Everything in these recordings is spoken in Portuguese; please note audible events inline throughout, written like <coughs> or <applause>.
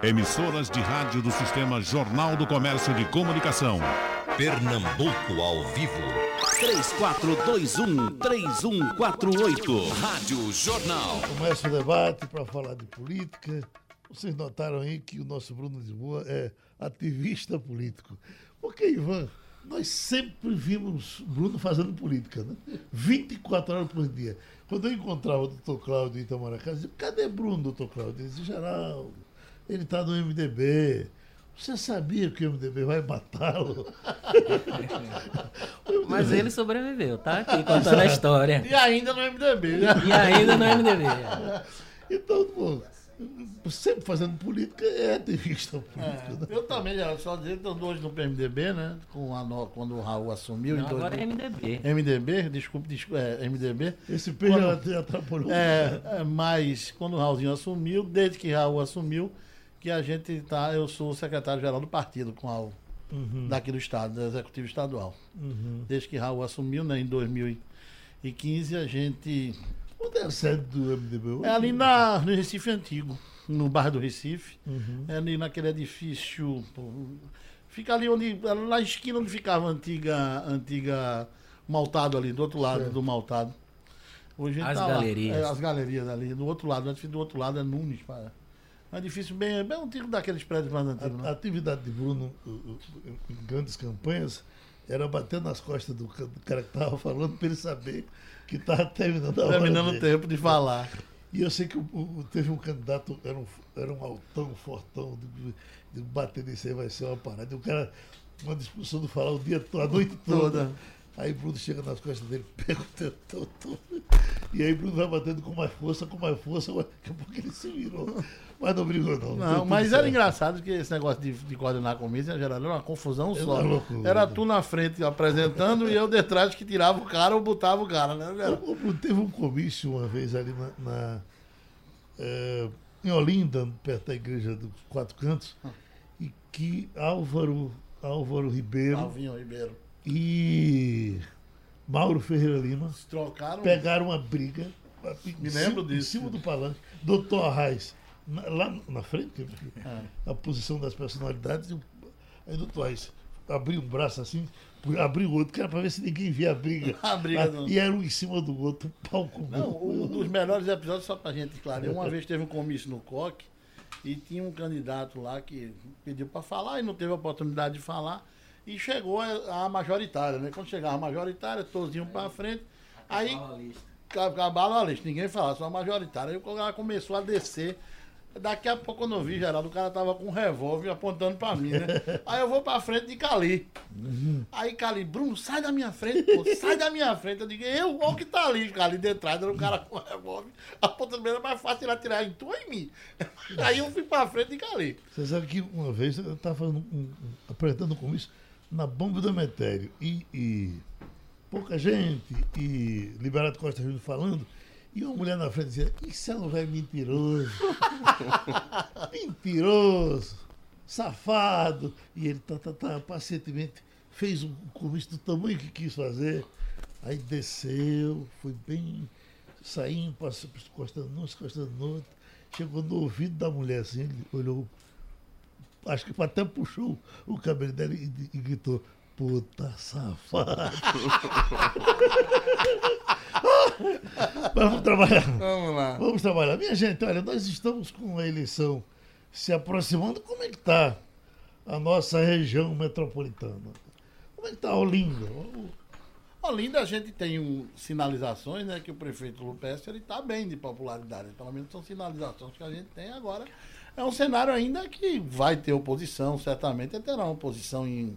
Emissoras de rádio do Sistema Jornal do Comércio de Comunicação. Pernambuco ao vivo. 3421-3148. Rádio Jornal. Começa o debate para falar de política. Vocês notaram aí que o nosso Bruno de Boa é ativista político. Porque, Ivan, nós sempre vimos Bruno fazendo política, né? 24 horas por dia. Quando eu encontrava o doutor Cláudio em Itamaracá, eu dizia, cadê Bruno, doutor Cláudio? Ele dizia, Geraldo, ele está no MDB. Você sabia que o MDB vai matá-lo? <laughs> Mas ele sobreviveu, tá aqui contando a história. E ainda no MDB, né? E ainda no MDB. <laughs> Então, pô, sempre fazendo política é ativista político. né? Eu também, só dizer que estou hoje no PMDB, né? Com a, quando o Raul assumiu. Não, em dois- agora é MDB. MDB, desculpe, desculpe é, MDB. Esse P já até atrapalhou. É, é, mas quando o Raulzinho assumiu, desde que Raul assumiu, que a gente tá, eu sou o secretário-geral do partido com o Raul, daqui do estado, do executivo estadual. Desde que Raul assumiu, né, em 2015, a gente Onde é a sede do MDB? É ali na, no Recife Antigo, no bairro do Recife. É ali naquele edifício. Fica ali onde. Na esquina onde ficava a antiga, antiga maltado ali, do outro lado Certo. do maltado. Hoje As tá lá. galerias. É, as galerias ali. Do outro lado, do outro lado é Nunes. pá. Um edifício bem, bem antigo daqueles prédios mais antigos. A, a né? atividade de Bruno em grandes campanhas era bater nas costas do, ca- do cara que estava falando para ele saber que estava terminando a hora Terminando o tempo de falar. E eu sei que o- o- teve um candidato, era um, era um altão, fortão, de, de bater nisso aí vai ser uma parada. E o cara, uma discussão do falar o dia todo, a noite toda. Toda. Aí Bruno chega nas costas dele, pega o tentão todo. E aí Bruno vai batendo com mais força, com mais força, mas daqui a pouco ele se virou. Mas não brigou, não. Não, mas era certo. engraçado que esse negócio de, de coordenar a comícia geral era uma confusão Era só. loucura. Era tu na frente apresentando e eu de trás que tirava o cara ou botava o cara, né? Era- O- o- Teve um comício uma vez ali na, na, eh, em Olinda, perto da igreja dos Quatro Cantos, e que Álvaro, Álvaro Ribeiro Alvinho Ribeiro. E Mauro Ferreira Lima trocaram. pegaram uma briga. em Me cima- lembro Em disso. cima do palanque. Doutor Arraes, lá na frente, É. a posição das personalidades. Aí o doutor Arraes abriu um braço assim, abriu o outro, que era para ver se ninguém via a briga. <laughs> A briga Ah, E era um em cima do outro, <laughs> pau com Não, um dos melhores episódios, só pra gente clarear. Uma <laughs> vez teve um comício no COC e tinha um candidato lá que pediu pra falar e não teve a oportunidade de falar. E chegou a majoritária, né? Quando chegava a majoritária, todos iam pra frente. Aí acabaram a lista, ninguém falava, só a majoritária. Aí o cara começou a descer. Daqui a pouco, eu vi, Geraldo, o cara tava com um revólver apontando pra mim, né? <laughs> Aí eu vou pra frente de Cali. Aí Cali, Bruno, sai da minha frente, pô, sai da minha frente. Eu digo, eu, olha o que tá ali, Cali, de trás, era um cara com revólver. Apontando pra mim, era mais fácil ele atirar em tu ou em mim. Aí eu fui pra frente de Cali. Você sabe que uma vez eu estava fazendo um, um, apresentando um comício na bomba do Emetério e, e pouca gente, e Liberato Costa Júnior falando, e uma mulher na frente dizia, isso é um velho mentiroso. <laughs> mentiroso, safado. E ele tá, tá, tá, pacientemente fez um comício do tamanho que quis fazer. Aí desceu, foi bem saindo, passou, encostando num, encostando no outro. Chegou no ouvido da mulher assim, ele olhou acho que até puxou o cabelo dela e, e gritou, puta safado. <laughs> Vamos trabalhar. Vamos lá. Vamos trabalhar. Minha gente, olha, nós estamos com a eleição se aproximando. Como é que está a nossa região metropolitana? Como é que está Olinda? Olinda, a gente tem um, sinalizações, né? Que o prefeito Lupestre, ele tá bem de popularidade. Pelo menos são sinalizações que a gente tem agora. É um cenário ainda que vai ter oposição, certamente terá uma oposição em,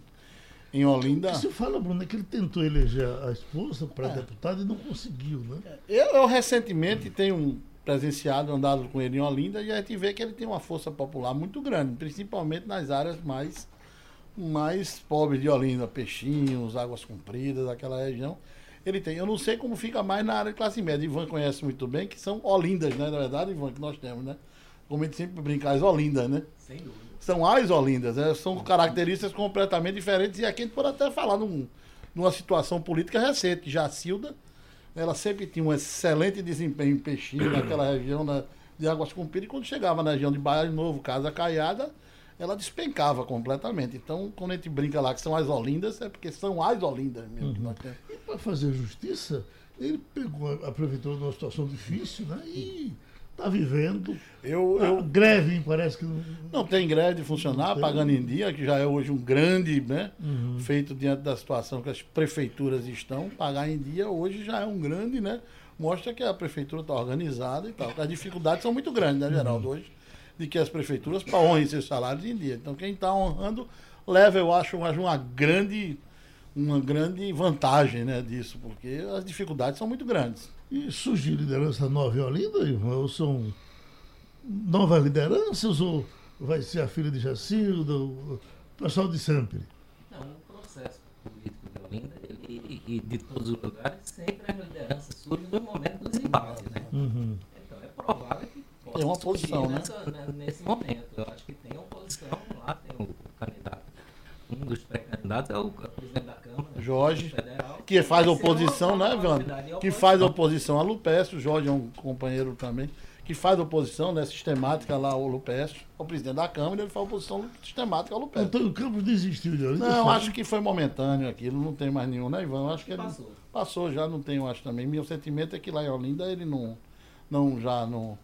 em Olinda. Se fala, Bruno, é que ele tentou eleger a esposa para É. deputada e não conseguiu, né? Eu, eu recentemente tenho presenciado, andado com ele em Olinda e a gente vê que ele tem uma força popular muito grande, principalmente nas áreas mais, mais pobres de Olinda, Peixinhos, Águas Compridas, aquela região. Ele tem, eu não sei como fica mais na área de classe média. Ivan conhece muito bem, que são Olindas, né? Na verdade, Ivan, que nós temos, né? Como a gente sempre brinca, as Olindas, né? Sem dúvida. são as Olindas, né? são características completamente diferentes e aqui a gente pode até falar num, numa situação política recente. Jacilda, ela sempre tinha um excelente desempenho em Peixinho, <coughs> naquela região, na, de Águas Compridas, e quando chegava na região de Baía de Novo, Casa Caiada, ela despencava completamente. Então, quando a gente brinca lá que são as Olindas, é porque são as Olindas mesmo que nós temos. E para fazer justiça, ele pegou a a prefeitura numa situação difícil, né? E está vivendo. Eu, eu, greve, parece que não. Não tem greve de funcionar, pagando em dia, que já é hoje um grande, né? Feito diante da situação que as prefeituras estão. Pagar em dia hoje já é um grande, né? Mostra que a prefeitura está organizada e tal. As dificuldades são muito grandes, né, Geraldo? Hoje, de que as prefeituras honrem seus salários em dia. Então, quem está honrando, leva, eu acho, mais uma grande, uma grande vantagem né, disso, porque as dificuldades são muito grandes. E surgiu liderança nova em Olinda, Ivan? Ou são novas lideranças? Ou vai ser a filha de Jacilda? O pessoal de sempre? Não, o processo político de Olinda ele, e de todos os lugares, sempre as lideranças surgem no momento dos embates, né? Então é provável que possa Tem uma surgir posição, né? nessa- né, nesse momento. Eu acho que tem oposição lá, tem o candidato. Um dos pré-candidatos é o presidente da Câmara. Jorge, que faz uma oposição, né, Evandro? de Que faz oposição a Lupécio, o Jorge é um companheiro também, que faz oposição né, sistemática lá ao Lupécio, ao presidente da Câmara, ele faz oposição sistemática ao Lupécio. Antônio Campos desistiu de Olinda. Não, acho que foi momentâneo aquilo, não tem mais nenhum, né, Ivan? Acho que ele Passou. passou já, não tem, eu acho também. Meu sentimento é que lá em Olinda ele não, não já não.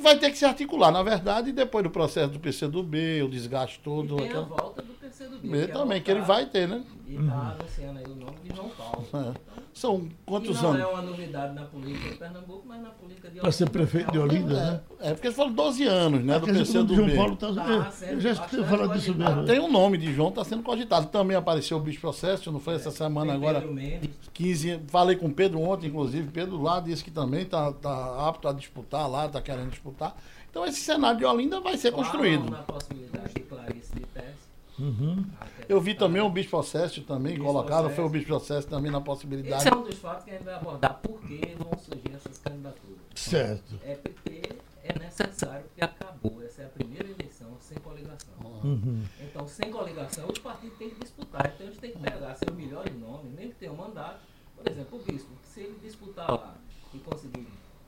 Vai ter que se articular, na verdade, e depois do processo do PCdoB, o desgaste todo. E tem a aquela- volta do PCdoB. Vê é também, que ele vai ter, né? E está anunciando aí o nome de João Paulo. É. Então, São quantos não anos? é uma novidade na política de Pernambuco, mas na política de Para ser prefeito de Olinda, né? É, porque foram 12 anos, né, do Quer dizer, o João. Paulo está. Tá eu sendo já escutei falar disso mesmo. Tem o nome de João, está sendo cogitado. Também apareceu o bicho processo, não foi essa semana agora, Pedro Mendes. 15. Falei com o Pedro ontem, inclusive. Pedro lá disse que também está tá apto a disputar lá, está querendo disputar. Então esse cenário de Olinda vai ser Falam construído. na possibilidade de Clarice de Teste. Uhum. Eu vi também o bicho processo também Bispo colocado, Processo. foi o bicho processo também na possibilidade. Esse é um dos fatos que a gente vai abordar. Por que vão surgir essas candidaturas? Certo. É porque é necessário que acabou. Essa é a primeira eleição sem coligação. Uhum. Então, sem coligação, os partidos têm que disputar. Então, eles têm que pegar seus melhores nomes, mesmo que tenha um mandato. Por exemplo, o Bispo, se ele disputar lá e conseguir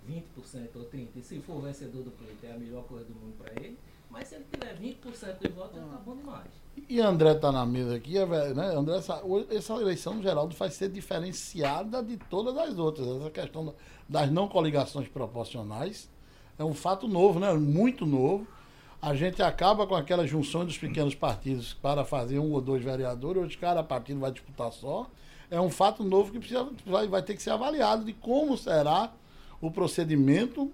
20% ou 30%, e se for vencedor do pleito, é a melhor coisa do mundo para ele. Mas se ele tiver 20% dos votos, já tá bom demais. E André está na mesa aqui, é, né? André, essa, essa eleição, Geraldo, vai ser diferenciada de todas as outras. Essa questão da- das não coligações proporcionais é um fato novo, né? Muito novo. A gente acaba com aquelas junções dos pequenos partidos para fazer um ou dois vereadores, hoje cada partido vai disputar só. É um fato novo que precisa, vai, vai ter que ser avaliado de como será o procedimento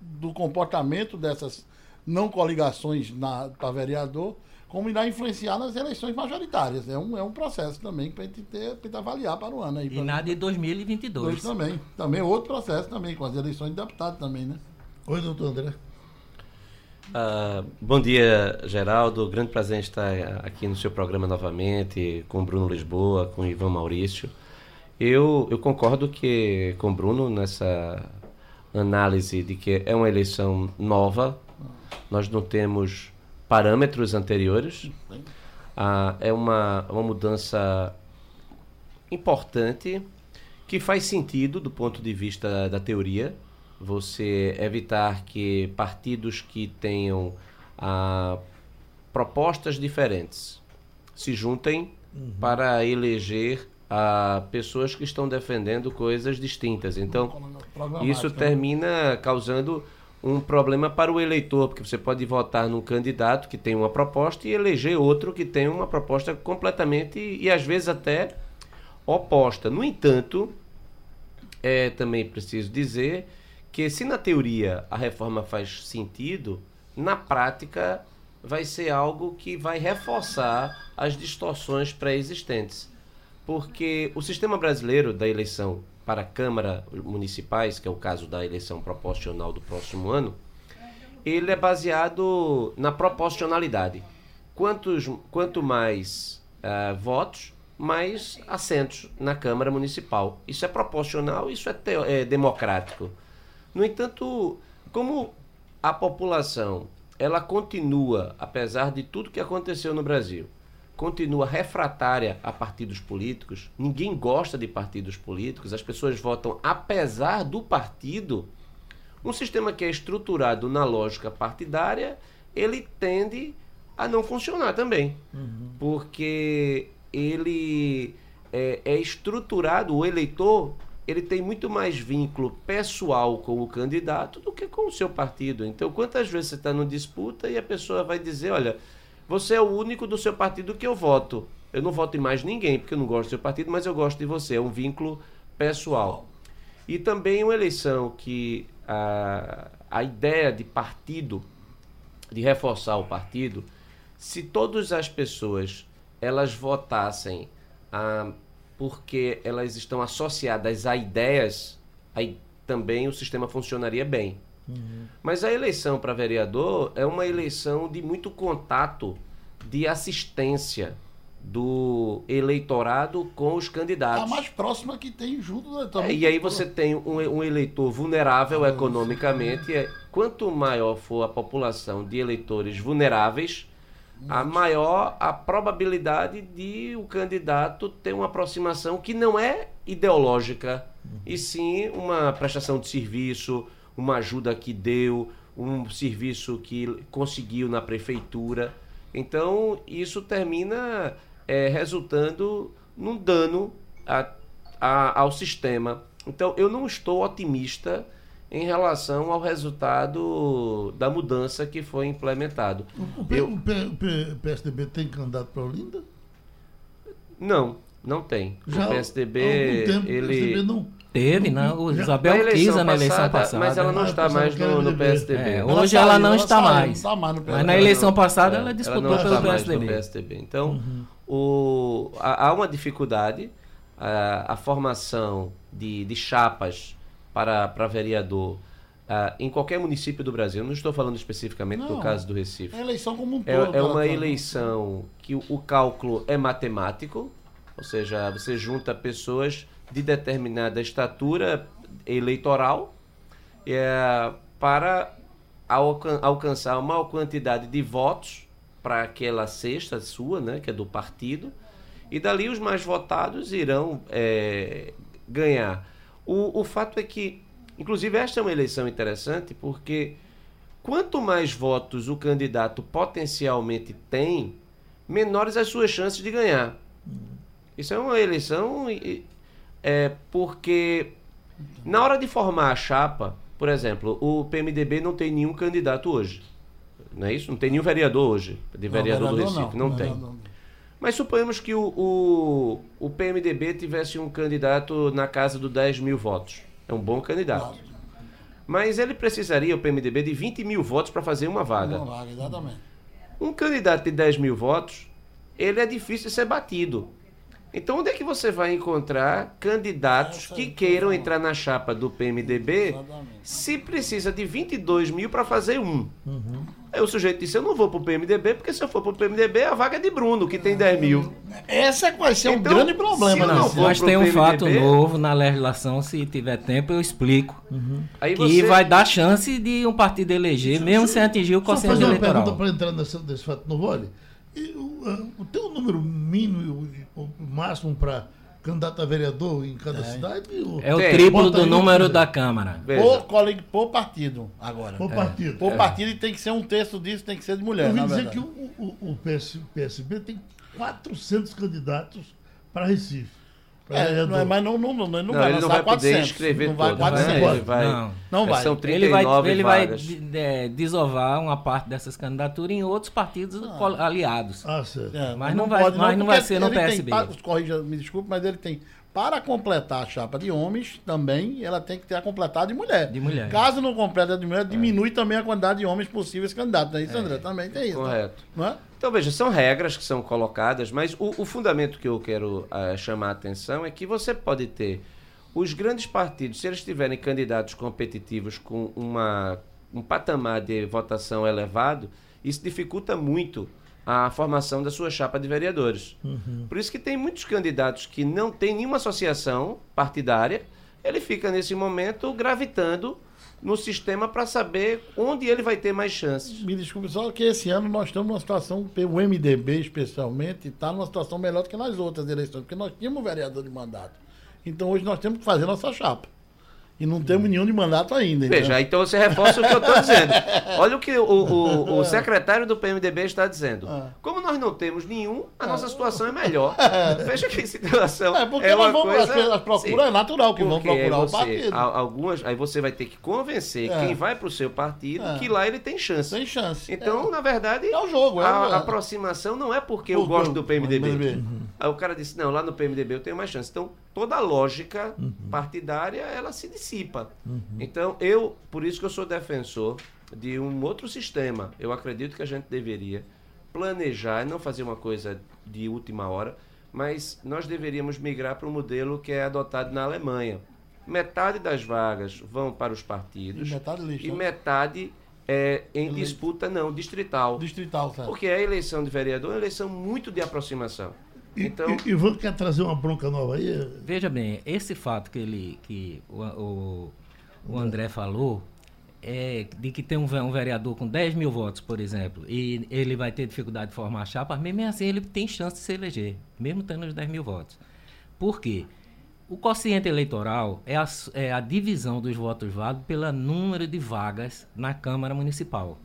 do comportamento dessas não coligações para vereador, como irá influenciar nas eleições majoritárias. É um, é um processo também para a gente ter, pra avaliar para o ano. Aí, E na de dois 2022. também. Também é outro processo também, com as eleições de deputado também, né? Oi, doutor André. Ah, bom dia, Geraldo. Grande prazer em estar aqui no seu programa novamente, com o Bruno Lisboa, com o Ivan Maurício. Eu, eu concordo que com o Bruno nessa análise de que é uma eleição nova, nós não temos parâmetros anteriores, Ah, é uma, uma mudança importante que faz sentido do ponto de vista da teoria. Você evitar que partidos que tenham ah, propostas diferentes se juntem para eleger ah, pessoas que estão defendendo coisas distintas. Então, isso né? termina causando um problema para o eleitor, porque você pode votar num candidato que tem uma proposta e eleger outro que tem uma proposta completamente e às vezes até oposta. No entanto, é também preciso dizer que se na teoria a reforma faz sentido, na prática vai ser algo que vai reforçar as distorções pré-existentes. Porque o sistema brasileiro da eleição para a Câmara Municipais, que é o caso da eleição proporcional do próximo ano, ele é baseado na proporcionalidade. Quantos, quanto mais ah, votos, mais assentos na Câmara Municipal. Isso é proporcional, isso é, é democrático. No entanto, como a população ela continua, apesar de tudo que aconteceu no Brasil, continua refratária a partidos políticos, ninguém gosta de partidos políticos, as pessoas votam apesar do partido, Um sistema que é estruturado na lógica partidária, ele tende a não funcionar também. Porque ele é, é estruturado, o eleitor, ele tem muito mais vínculo pessoal com o candidato do que com o seu partido. Então, quantas vezes você está numa disputa e a pessoa vai dizer, olha, você é o único do seu partido que eu voto. Eu não voto em mais ninguém, porque eu não gosto do seu partido, mas eu gosto de você. É um vínculo pessoal. E também uma eleição que a, a ideia de partido, de reforçar o partido, se todas as pessoas elas votassem porque elas estão associadas a ideias, aí também o sistema funcionaria bem. Mas a eleição para vereador é uma eleição de muito contato, de assistência do eleitorado com os A candidatos. mais próxima que tem junto. Né? É, e aí você tem um, um eleitor vulnerável economicamente. É, quanto maior for a população de eleitores vulneráveis, a maior a probabilidade de o candidato ter uma aproximação que não é ideológica, e sim uma prestação de serviço, uma ajuda que deu, um serviço que conseguiu na prefeitura. Então, isso termina é, resultando num dano a- a- ao sistema. Então, eu não estou otimista em relação ao resultado da mudança que foi implementado. O, P- Eu- o P- o P- PSDB tem candidato para Olinda? Não, não tem. Já o há PSDB, algum tempo, ele... o PSDB não. Teve, né? O Já- Isabel Na Kisa na eleição passada. Mas ela não está mais no, no. PSDB. É, Ela hoje ela saiu, não ela está saiu, mais. não tá mais no Mas na eleição passada É, ela não disputou está pelo mais no PSDB. PSDB. Então, o, há, há uma dificuldade. A, a formação de, de chapas para, para vereador ah, em qualquer município do Brasil, não estou falando especificamente do Não. caso do Recife. É eleição como um todo. É, é ela uma tá. eleição que o, o cálculo é matemático, ou seja, você junta pessoas de determinada estatura eleitoral é, para alcan- alcançar uma quantidade de votos para aquela cesta sua, né, que é do partido, e dali os mais votados irão é, ganhar. O, o fato é que, inclusive, esta é uma eleição interessante porque quanto mais votos o candidato potencialmente tem, menores as suas chances de ganhar. Isso é uma eleição é porque na hora de formar a chapa, por exemplo, o PMDB não tem nenhum candidato hoje. Não é isso? Não tem nenhum vereador hoje, de Não, vereador, do vereador Recife. Não, tem. vereador não. Mas suponhamos que o, o, o PMDB tivesse um candidato na casa dos 10 mil votos. É um bom candidato. Mas ele precisaria, o PMDB, de 20 mil votos para fazer uma vaga. Não vaga, exatamente. Um candidato de 10 mil votos, ele é difícil de ser batido. Então, onde é que você vai encontrar candidatos Essa que queiram vou entrar na chapa do PMDB Exatamente. se precisa de 22 mil para fazer um? Uhum. Aí o sujeito disse: Eu não vou para o PMDB, porque se eu for para o PMDB, a vaga é de Bruno, que tem 10 mil. Esse é que vai ser um Então, grande se problema, né? Mas tem um PMDB. fato novo na legislação, se tiver tempo eu explico. Aí Que você. vai dar chance de um partido eleger, mesmo sem atingir o Só quociente fazer uma eleitoral. pergunta para entrar nesse, nesse fato novo. Olha, e o, o teu número mínimo e o máximo para candidato a vereador em cada cidade? O- É o triplo do aí número da Câmara. Por, cole- por partido, agora. Por partido. Por partido e tem que ser um terço disso, tem que ser de mulher, Eu na dizer verdade. que o, o, o PS, PSB tem 400 candidatos para Recife. É, não é, mas não, não, não, ele não, Não, vai ele não lançar vai poder 400. escrever não vai todos, 400. né? Ele vai, Não. Não vai. São Ele vai, 39 ele vai vagas. de- é, desovar uma parte dessas candidaturas em outros partidos col- aliados. Ah, certo. É, Mas não vai- mas não vai ser no ele tem PSB. pa- corrija, me desculpe, mas ele tem. Para completar a chapa de homens, também ela tem que ter a completada de mulher. De mulher. Caso não complete a de mulher, diminui também a quantidade de homens possíveis candidatos. Não é isso, André? Também tem isso. Correto. Não é? Então, veja, são regras que são colocadas, mas o, o fundamento que eu quero ah, chamar a atenção é que você pode ter os grandes partidos, se eles tiverem candidatos competitivos com uma, um patamar de votação elevado, isso dificulta muito a formação da sua chapa de vereadores. Por isso que tem muitos candidatos que não têm nenhuma associação partidária, ele fica nesse momento gravitando no sistema para saber onde ele vai ter mais chances. Me desculpe, só que esse ano nós estamos numa situação, o MDB especialmente, está numa situação melhor do que nas outras eleições, porque nós tínhamos vereador de mandato. Então hoje nós temos que fazer nossa chapa. E não temos nenhum de mandato ainda. então. Veja, então você reforça o que eu estou dizendo. <laughs> Olha o que o, o- o secretário do PMDB está dizendo. Ah. Como nós não temos nenhum, a nossa situação é melhor. <laughs> Veja que situação. É porque é nós uma vamos, coisa... as pessoas procuram, Sim. é natural que vão Porque aí procurar o você- partido. a- algumas, aí você vai ter que convencer É. quem vai para o seu partido É. que lá ele tem chance. Sem chance. Então, na verdade, É o jogo, é a, o- a aproximação não é porque eu gosto o- do PMDB. PMDB. Uhum. Aí o cara disse, não, lá no PMDB eu tenho mais chance. Então, toda a lógica partidária, ela se dissipa. Então, eu, por isso que eu sou defensor de um outro sistema. Eu acredito que a gente deveria planejar e não fazer uma coisa de última hora, mas nós deveríamos migrar para um modelo que é adotado na Alemanha. Metade das vagas vão para os partidos E metade lista, e né? metade é em Eleito. disputa não distrital. Distrital, certo? Porque a eleição de vereador é uma eleição muito de aproximação. E, Então, e- Ivan quer trazer uma bronca nova aí? Veja bem, esse fato que ele que o, o, o André falou é de que tem um, um vereador com 10 mil votos, por exemplo, e ele vai ter dificuldade de formar chapa, mesmo assim ele tem chance de se eleger, mesmo tendo os 10 mil votos. Por quê? O quociente eleitoral é a, é a divisão dos votos válidos pelo número de vagas na Câmara Municipal.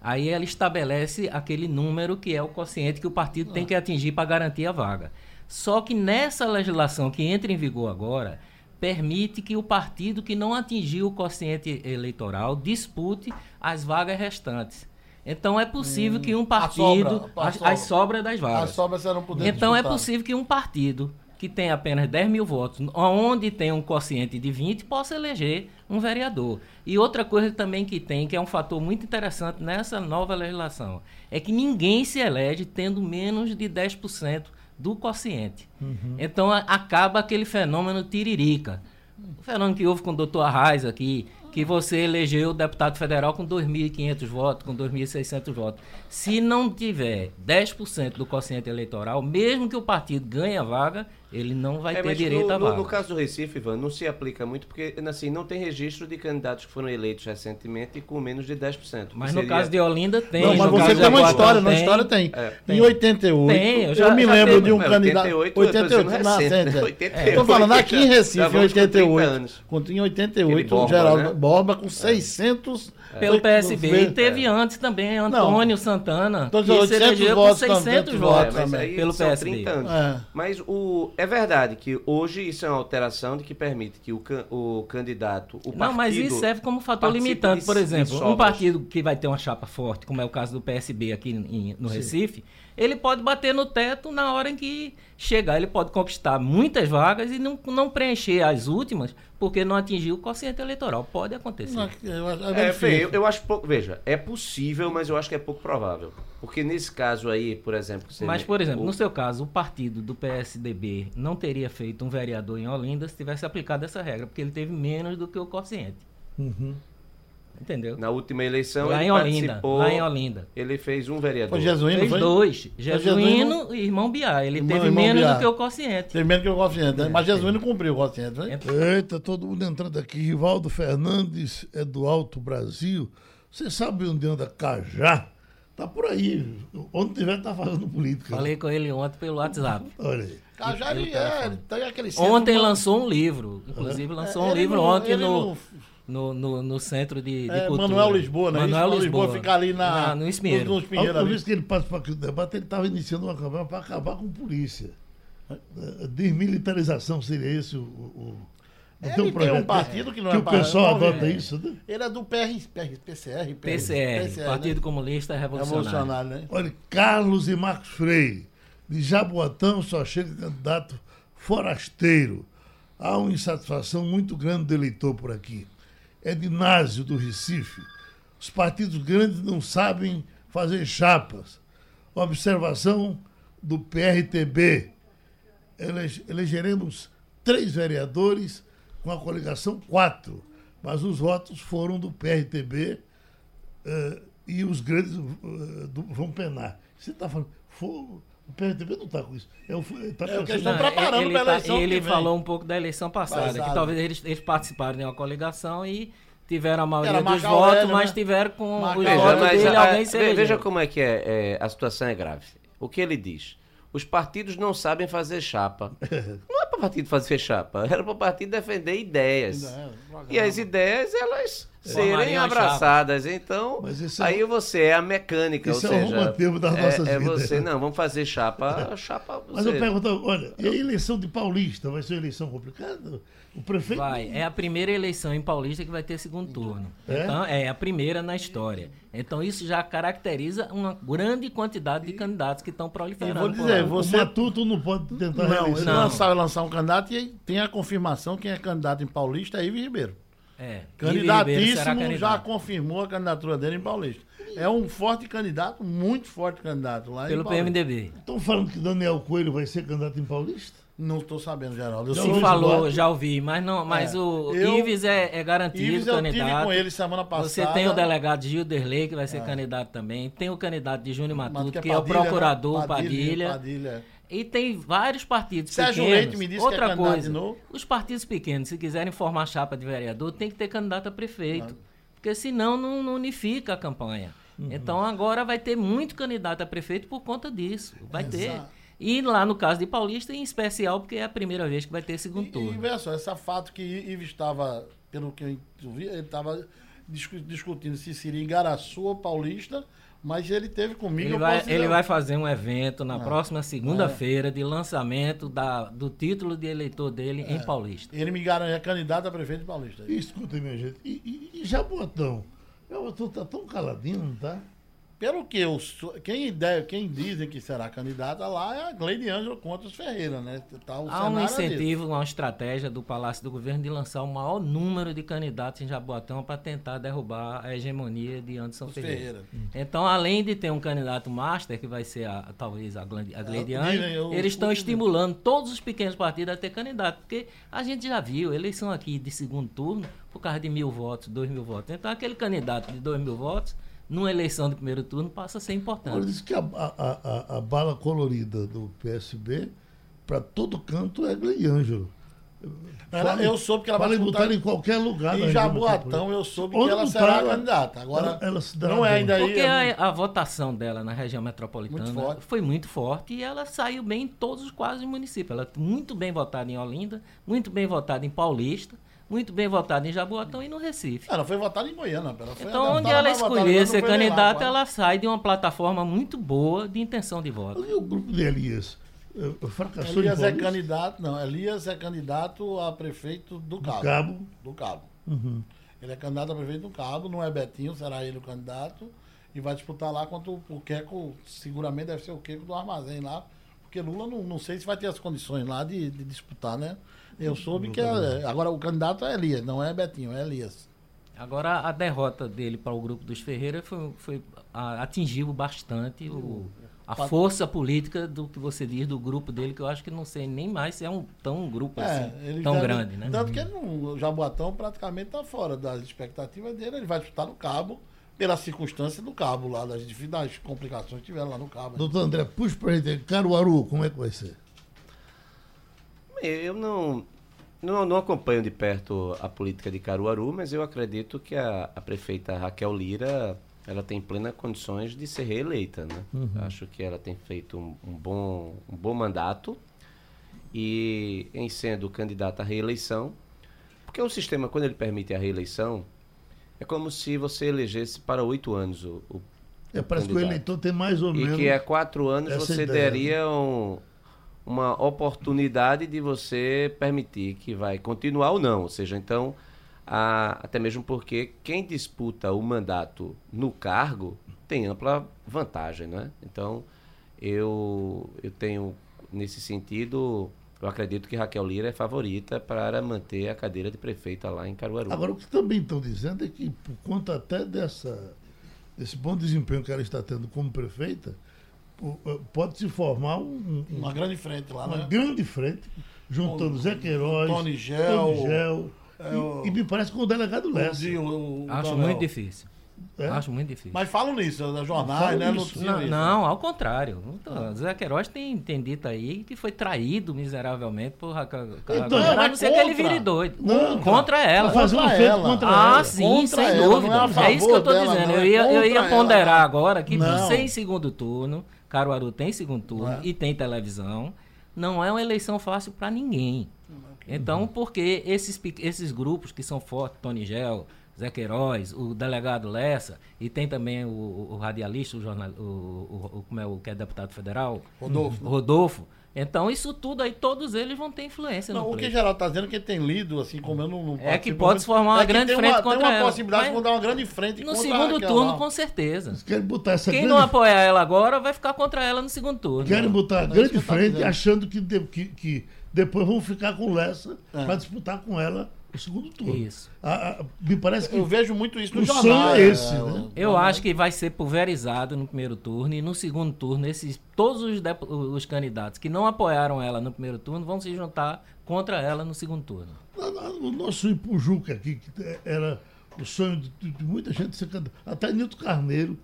Aí ela estabelece aquele número que é o quociente que o partido tem que atingir para garantir a vaga. Só que nessa legislação que entra em vigor agora, permite que o partido que não atingiu o quociente eleitoral dispute as vagas restantes. Então é possível que um partido. sobra, a as, sobra. as sobras das vagas. As sobras serão poder Então é disputar. possível que um partido que tem apenas 10 mil votos, onde tem um quociente de 20, possa eleger um vereador. E outra coisa também que tem, que é um fator muito interessante nessa nova legislação, é que ninguém se elege tendo menos de 10% do quociente. Então a- acaba aquele fenômeno tiririca. O fenômeno que houve com o doutor Arraes aqui, que você elegeu o deputado federal com 2.500 votos, com 2.600 votos. Se não tiver 10% do quociente eleitoral, mesmo que o partido ganhe a vaga, ele não vai é, ter direito no, à no- vaga. no caso do Recife, Ivan, não se aplica muito porque assim, não tem registro de candidatos que foram eleitos recentemente com menos de 10%. Mas que no seria- caso de Olinda tem. Não, mas no você tem uma história, na tem. história tem. É, Em 88, Tem, eu já- eu me já lembro teve. de um Mas candidato. 88, eu tô dizendo 88, na recente, recente, né? é. 88, Tô falando aqui em <laughs> Recife, em vamos com 30 88. anos. Quando em 88, Aquele Borba, Geraldo né? Borba com 600. Pelo foi- PSB. E teve antes também Antônio Santana, Então, que se 800 elegeu com votos, 600 800 É, votos mas também. pelo PSB. 30 anos. É. Mas o, é verdade que hoje isso é uma alteração de que permite que o, can- o candidato, o Não, mas isso serve como fator limitante. Por exemplo, um partido que vai ter uma chapa forte, como é o caso do PSB aqui em- no Recife, ele pode bater no teto na hora em que chegar. Ele pode conquistar muitas vagas e não, não preencher as últimas porque não atingiu o quociente eleitoral. Pode acontecer. Não, eu acho- é É. Fê, eu, eu acho pouco. Veja, é possível, mas eu acho que é pouco provável. Porque nesse caso aí, por exemplo. Mas, por exemplo, o- no seu caso, o partido do PSDB não teria feito um vereador em Olinda se tivesse aplicado essa regra, porque ele teve menos do que o quociente. Entendeu? na última eleição, lá ele em Olinda. participou. Lá em Olinda. Ele fez um vereador. Foi Jesuíno, Fez foi? dois. Jesuíno e irmão Biá. Ele Irmão- teve irmão menos Biá. do que o quociente. Tem menos que o quociente, né? Mas Jesuíno cumpriu o quociente, né? Eita, todo mundo entrando aqui. Rivaldo Fernandes é do Alto Brasil. Você sabe onde anda Cajá? Tá por aí. Onde tiver, tá fazendo política. Falei com ele ontem pelo WhatsApp. Olha aí. Cajá, ele é, tem aquele Ontem lançou um livro. Inclusive lançou um Ele livro não- ontem no, não- no, no, no Centro de, de É, Cultura. Manuel Lisboa, né? Manuel Isso, Lisboa. fica ali na, no Espinheiro. Nos, nos A Pinheiros última ali. vez que ele participou aqui do debate, ele estava iniciando uma campanha para acabar com polícia. Eh, Desmilitarização seria esse o. o não Ele tem um né? partido que não que é o pessoal adota isso, né? Ele é do PR, PR, PCR, PCR, Partido né? Comunista Revolucionário. Revolucionário, né? Olha, Carlos e Marcos Freire, de Jaboatão só chega candidato forasteiro. Há uma insatisfação muito grande do eleitor por aqui. Ednásio, do Recife. Os partidos grandes não sabem fazer chapas. Observação do PRTB. Elege- elegeremos três vereadores com a coligação quatro, mas os votos foram do PRTB eh, e os grandes eh, do- vão penar. Você está falando, fo- o PRTB não está com isso. É o, tá É eles estão preparando ele pra tá- eleição Ele que vem. falou um pouco da eleição passada, Passada. que talvez eles, eles participaram de uma coligação e tiveram a maioria dos votos, mas né? tiveram com os votos mas dele, a- alguém se ve- veja elegeu. como é que é, é, a situação é grave. O que ele diz? Os partidos não sabem fazer chapa. <laughs> Não é para o partido fazer chapa, era para o partido defender ideias. Ideia, E as ideias, elas serem Formariam abraçadas. Então, Mas isso é aí você é a mecânica, isso ou é o seja, romantemo das é, nossas é vidas. você, não, vamos fazer chapa, <laughs> chapa Mas você. eu pergunto, olha, e a eleição de Paulista vai ser uma eleição complicada? O prefeito. Vai, é a primeira eleição em Paulista que vai ter segundo turno. É? Então, é a primeira na história. Então, isso já caracteriza uma grande quantidade de candidatos que estão E proliferando. vou por dizer, lá. O você Matuto não pode tentar Não. Não. lançar, lançar um candidato e tem a confirmação quem é candidato em Paulista é Ivo Ribeiro. É, Ribeiro Candidatíssimo, já candidato. confirmou a candidatura dele em Paulista. É um forte candidato, muito forte candidato lá Pelo. PMDB. Estão falando que Daniel Coelho vai ser candidato em Paulista? Não estou sabendo, Geraldo. Eu Se falou, já ouvi, mas não, mas É, o eu- Ives é, é garantido Ives, eu tive candidato. com ele semana passada. Você tem o delegado Gilderley, que vai ser candidato também. Tem o candidato de Júnior Matuto, que é que é o Padilha, né? procurador Padilha, Padilha. Padilha. E tem vários partidos Sérgio pequenos. Leite me disse que é Outra coisa, de novo. os partidos pequenos, se quiserem formar chapa de vereador, tem que ter candidato a prefeito. Porque senão não, não unifica a campanha. Uhum. Então agora vai ter muito candidato a prefeito por conta disso. Vai ter. Exato. E lá no caso de Paulista, em especial, porque é a primeira vez que vai ter segundo E, e turno. veja só, esse fato que Ives estava, pelo que eu vi, ele estava discu- discutindo se seria em Garaçu ou Paulista, mas ele teve comigo. Ele vai, ele vai fazer um evento na Ah. próxima segunda-feira de lançamento da, do título de eleitor dele É. em Paulista. Ele me garante, é candidato a prefeito de Paulista. Escuta, minha gente. E, e, e Jaboatão? Jaboatão tá tão caladinho, não tá? Pelo que eu sou, quem, quem dizem que será candidata lá é a Gleide Ângelo contra os Ferreira, né? Tá Há um é desse. incentivo, uma estratégia do Palácio do Governo de lançar o maior número de candidatos em Jaboatão para tentar derrubar a hegemonia de Anderson Ferreira. Ferreira. Então, além de ter um candidato master, que vai ser a- talvez a, Glan- a Gleide É, Ângelo, eu- eles estão estimulando todos os pequenos partidos a ter candidato. Porque a gente já viu, eleição aqui de segundo turno, por causa de mil votos, dois mil votos. Então, aquele candidato de dois mil votos, numa eleição de primeiro turno, passa a ser importante. diz que a, a, a, a bala colorida do PSB, para todo canto, é Glei Ângelo. Ela- Fala- eu soube que ela vai fala em disputar botar em qualquer lugar. Em região Jaboatão eu soube Onde que ela será ela- candidata. Agora, ela- ela se dará não é bem. ainda aí. Porque a, a votação dela na região metropolitana Muito foi muito forte e ela saiu bem em todos os quase municípios. Ela é muito bem votada em Olinda, muito bem votada em Paulista, muito bem votada em Jaboatão e no Recife. Ela foi votada em Goiânia. Ela foi Então, onde ela escolher ser candidata, ela sai de uma plataforma muito boa de intenção de voto. E o grupo de Elias? Fracassou Elias é candidato, não, Elias é candidato a prefeito do Cabo. Cabo. Do Cabo. Uhum. Ele é candidato a prefeito do Cabo, não é Betinho, será ele o candidato. E vai disputar lá contra o, o Queco, seguramente deve ser o Queco do armazém lá. Porque Lula não, não sei se vai ter as condições lá de, de disputar, né? Eu soube que é, agora o candidato é Elias, não é Betinho, é Elias. Agora, a derrota dele para o grupo dos Ferreira foi, foi- a- atingiu bastante o- a força política do que você diz do grupo dele, que eu acho que não sei nem mais se é um tão grupo assim, ele tão deve- grande, né? Tanto que ele não- o Jaboatão praticamente está fora das expectativas dele. Ele vai disputar no Cabo, pela circunstância do Cabo lá, das, das complicações que tiveram lá no Cabo. Doutor André, puxa pra gente Caruaru, como é que vai ser? Eu não, não, não acompanho de perto a política de Caruaru, mas eu acredito que a, a prefeita Raquel Lira ela tem plenas condições de ser reeleita. Né? Acho que ela tem feito um, um bom, um bom mandato e em sendo candidata à reeleição, porque o sistema, quando ele permite a reeleição, é como se você elegesse para oito anos o, o É, parece que o candidato. eleitor tem mais ou E menos. que há quatro anos você ideia, né? daria um- uma oportunidade de você permitir que vai continuar ou não. Ou seja, então, a- até mesmo porque quem disputa o mandato no cargo tem ampla vantagem, né? Então, eu, eu tenho, nesse sentido, eu acredito que Raquel Lira é favorita para manter a cadeira de prefeita lá em Caruaru. Agora, o que também estão dizendo é que, por conta até dessa, desse bom desempenho que ela está tendo como prefeita, po- pode se formar um- um- Uma grande frente lá, uma né? grande frente, juntando Zé Queiroz, Tony Gel, Tony Gel, é, e, o- e me parece com o delegado Lessa. O- o Acho muito difícil. É? Acho muito difícil. Mas falam nisso, jornais, Falam né? isso. Não, isso. não, ao contrário. Então, Zé Queiroz tem, tem dito aí que foi traído miseravelmente por Raquel. Então, mas não ser que ele vire doido. Não, contra ela. Pra fazer um Contra feito ela. contra Ah, ela. sim, Contra sem ela, dúvida. é É, isso que eu tô dela, dizendo. não, eu é ia, eu ia ponderar ela. agora que Não. sem segundo turno, Caruaru tem segundo turno é. e tem televisão. não é uma eleição fácil para ninguém. Então, porque esses, esses grupos que são fortes, Tony Gel, Zé Queiroz, o delegado Lessa, e tem também o, o- radialista, o, jornal, o, o- o- como é o que é deputado federal, Rodolfo. Rodolfo. Então, isso tudo aí, todos eles vão ter influência Não, no o que. Geraldo está dizendo é que ele tem lido, assim, como eu não, não É que pode se formar uma é grande frente uma, contra Tem uma ela, possibilidade de montar uma grande frente No contra segundo aquela turno, com certeza. Querem botar essa Quem grande, não apoiar ela agora vai ficar contra ela no segundo turno. querem botar a isso grande frente achando que, de- que, que depois vão ficar com Lessa É. para disputar com ela o segundo turno. Isso. A- a- me parece que Eu vejo muito isso no O jornal. é esse, é, né? Eu acho que vai ser pulverizado no primeiro turno e no segundo turno esses todos os, os candidatos que não apoiaram ela no primeiro turno vão se juntar contra ela no segundo turno. O nosso Ipujuca aqui, que era o sonho de, de- de muita gente ser candidato. Até Nilton Carneiro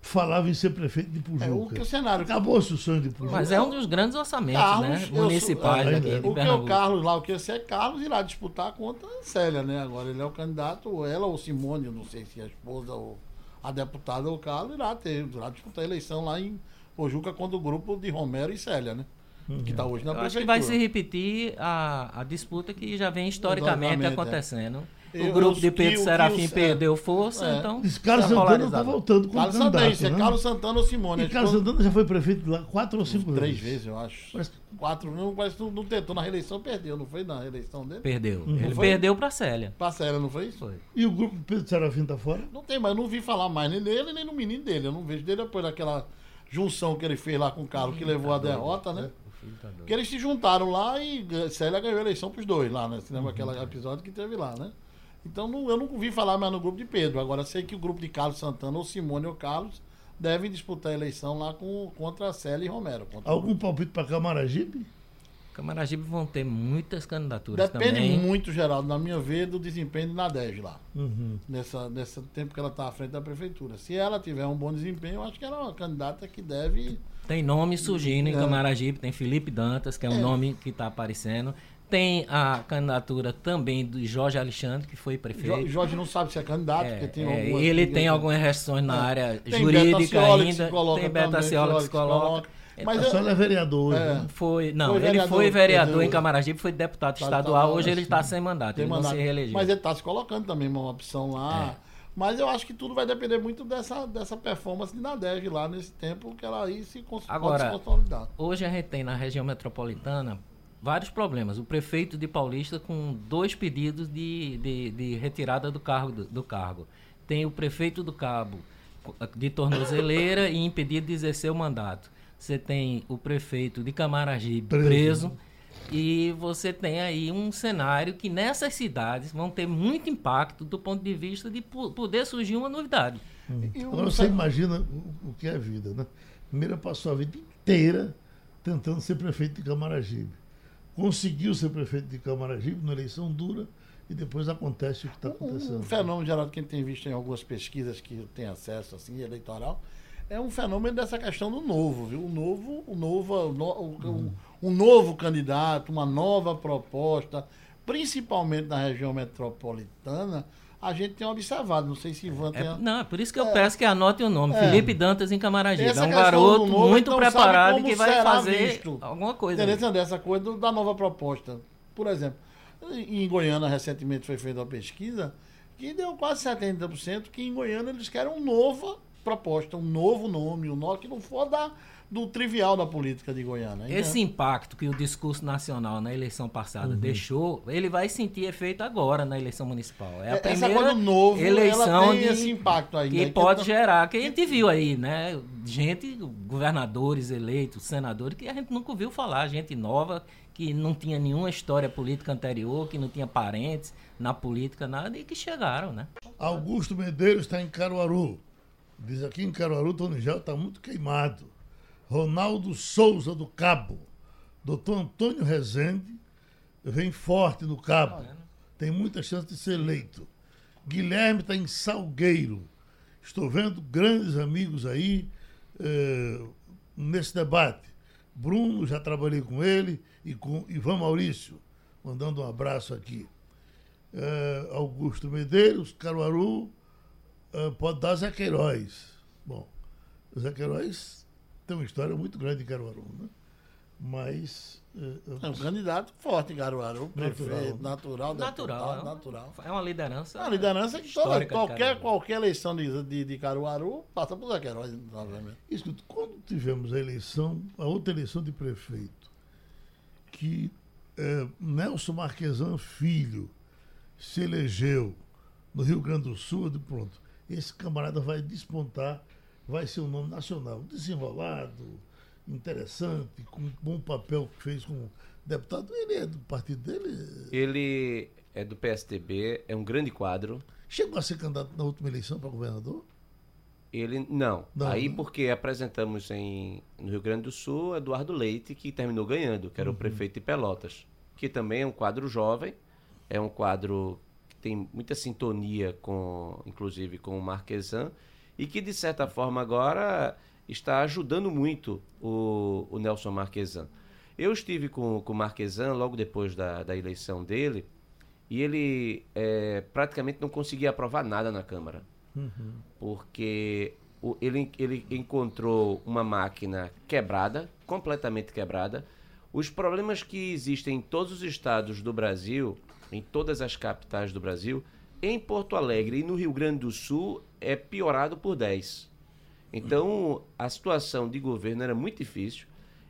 falava em ser prefeito de Ipujuca. É, o que o cenário- Acabou-se o sonho de Ipujuca. Mas é um dos grandes orçamentos, Carlos, né? eu sou- Municipais Ah, aqui é. de O que é o. Carlos lá, o que é Carlos, irá disputar contra a Célia, né? Agora ele é o candidato, ela ou Simone, eu não sei se é a esposa ou a deputada ou o Carlos, irá ter, irá disputar a eleição lá em Pojuca contra o grupo de Romero e Célia, né? Que está hoje na Eu acho que prefeitura. vai se repetir a, a disputa que já vem historicamente Historicamente, é. Eu- o grupo eu- de Pedro que Serafim é. perdeu força, É. então. Diz Carlos tá Santana está voltando como Carlos candidato. Santana, isso é né? Carlos Santana ou Simone. E Carlos Santana já foi prefeito lá quatro ou cinco Três vezes. vezes, eu acho. Parece Quatro, não, parece que não, não tentou na reeleição, perdeu, não foi na reeleição dele? Perdeu. Uhum. Ele Foi? perdeu pra Célia. Pra Célia, não foi isso? Foi. E o grupo de Pedro Serafim está fora? Não tem, mas eu não vi falar mais nem nele, nem no menino dele. Eu não vejo dele depois daquela junção que ele fez lá com o Carlos, que levou a derrota, né? Porque eles se juntaram lá e eh, Célia ganhou a eleição pros dois lá, né? Você lembra aquele episódio que teve lá, né? Então não- eu não vi falar mais no grupo de Pedro. Agora sei que o grupo de Carlos Santana, ou Simone ou Carlos, devem disputar a eleição lá com, contra a Célia e Romero. Algum palpite para Camaragibe? Camaragibe vão ter muitas candidaturas Depende também. muito, Geraldo, na minha ver, do desempenho de Nadege lá. Uhum. Nessa, nesse tempo que ela está à frente da prefeitura. Se ela tiver um bom desempenho, eu acho que ela é uma candidata que deve. Tem nome surgindo em É. Camaragibe, tem Felipe Dantas, que é um É. nome que está aparecendo. Tem a candidatura também do Jorge Alexandre, que foi prefeito. Jorge não sabe se é candidato, É, porque tem é, algumas- ele tem algumas restrições na É. área Tem jurídica ainda. tem Beto também, Aciola que se coloca. Mas eu- senhora é vereador É. né? Foi, não, Foi ele vereador, foi vereador perdeu. em Camaragibe, foi deputado Tá- estadual, tá- hoje ele está sem mandato, tem ele não mandato. se reelegeu. Mas ele está se colocando também uma opção lá. É. Mas eu acho que tudo vai depender muito dessa, dessa performance de Nadege lá nesse tempo que ela aí se cons- Agora- pode se consolidar. Hoje a gente tem na região metropolitana vários problemas. O prefeito de Paulista com dois pedidos de, de, de retirada do cargo, do, do cargo. Tem o prefeito do Cabo de tornozeleira e impedido de exercer o mandato. Você tem o prefeito de Camaragibe Preso. preso. E você tem aí um cenário que nessas cidades vão ter muito impacto do ponto de vista de po- poder surgir uma novidade. O- Agora você imagina o, o que é a vida, né? Primeiro passou a vida inteira tentando ser prefeito de Camaragibe. Conseguiu ser prefeito de Camaragibe numa eleição dura e depois acontece o que está acontecendo. Um fenômeno, Geraldo, que a gente tem visto em algumas pesquisas que tem acesso, assim, eleitoral, é um fenômeno dessa questão do novo, viu? O novo, o novo, o no- o- um, um novo candidato, uma nova proposta, principalmente na região metropolitana, a gente tem observado. Não sei se Ivan É, tem. não, é por isso que eu peço que anote o nome. É. Felipe Dantas em Camaragibe. Essa é um garoto novo, muito então, sabe preparado que vai fazer visto? alguma coisa. Interessante dessa coisa do- da nova proposta. Por exemplo, em Goiânia recentemente foi feita uma pesquisa que deu quase 70% que em Goiânia eles querem uma nova proposta, um novo nome, um nome que não for da, do trivial da política de Goiânia. Esse impacto que o discurso nacional na eleição passada Uhum. deixou, ele vai sentir efeito agora na eleição municipal. É a Essa primeira novo, eleição ela tem de- esse impacto aí. que né? pode tá- gerar, que a gente viu aí, né? Gente, governadores eleitos, senadores, que a gente nunca ouviu falar, gente nova, que não tinha nenhuma história política anterior, que não tinha parentes na política, nada, e que chegaram, né? Augusto Medeiros está em Caruaru. Diz aqui em Caruaru, Tony Gel está muito queimado. Ronaldo Souza do Cabo. Doutor Antônio Rezende vem forte no Cabo. Tem muita chance de ser eleito. Guilherme está em Salgueiro. Estou vendo grandes amigos aí eh, nesse debate. Bruno, já trabalhei com ele, e com Ivan Maurício, mandando um abraço aqui. Eh, Augusto Medeiros, Caruaru, eh, pode dar Zé Queiroz. Bom, Zé Queiroz tem uma história muito grande em Caruaru, né? mas eh, eu- É um candidato forte em Caruaru, prefeito, natural, Natural. deputado, é uma- natural. É uma liderança. A liderança que toda, de qualquer, qualquer eleição de, de, de Caruaru passa por Zé Queiroz, obviamente. Escuta, quando tivemos a eleição, a outra eleição de prefeito, que eh, Nelson Marquesan Filho se elegeu no Rio Grande do Sul, digo, pronto, esse camarada vai despontar, vai ser um nome nacional, desenrolado, interessante, com um bom papel que fez como deputado. Ele é do partido dele. Ele é do PSDB, é um grande quadro. Chegou a ser candidato na última eleição para governador? Ele não. Não, Aí né? porque apresentamos em, no Rio Grande do Sul Eduardo Leite, que terminou ganhando, que era o prefeito de Pelotas, que também é um quadro jovem, é um quadro que tem muita sintonia com, inclusive, com o Marquesan, e que de certa forma agora está ajudando muito o, o Nelson Marquesan. Eu estive com, com o Marquesan logo depois da, da eleição dele, e ele eh, praticamente não conseguia aprovar nada na Câmara porque o- ele, ele encontrou uma máquina quebrada, completamente quebrada. Os problemas que existem em todos os estados do Brasil, em todas as capitais do Brasil, em Porto Alegre e no Rio Grande do Sul é piorado por 10. Então, a situação de governo era muito difícil.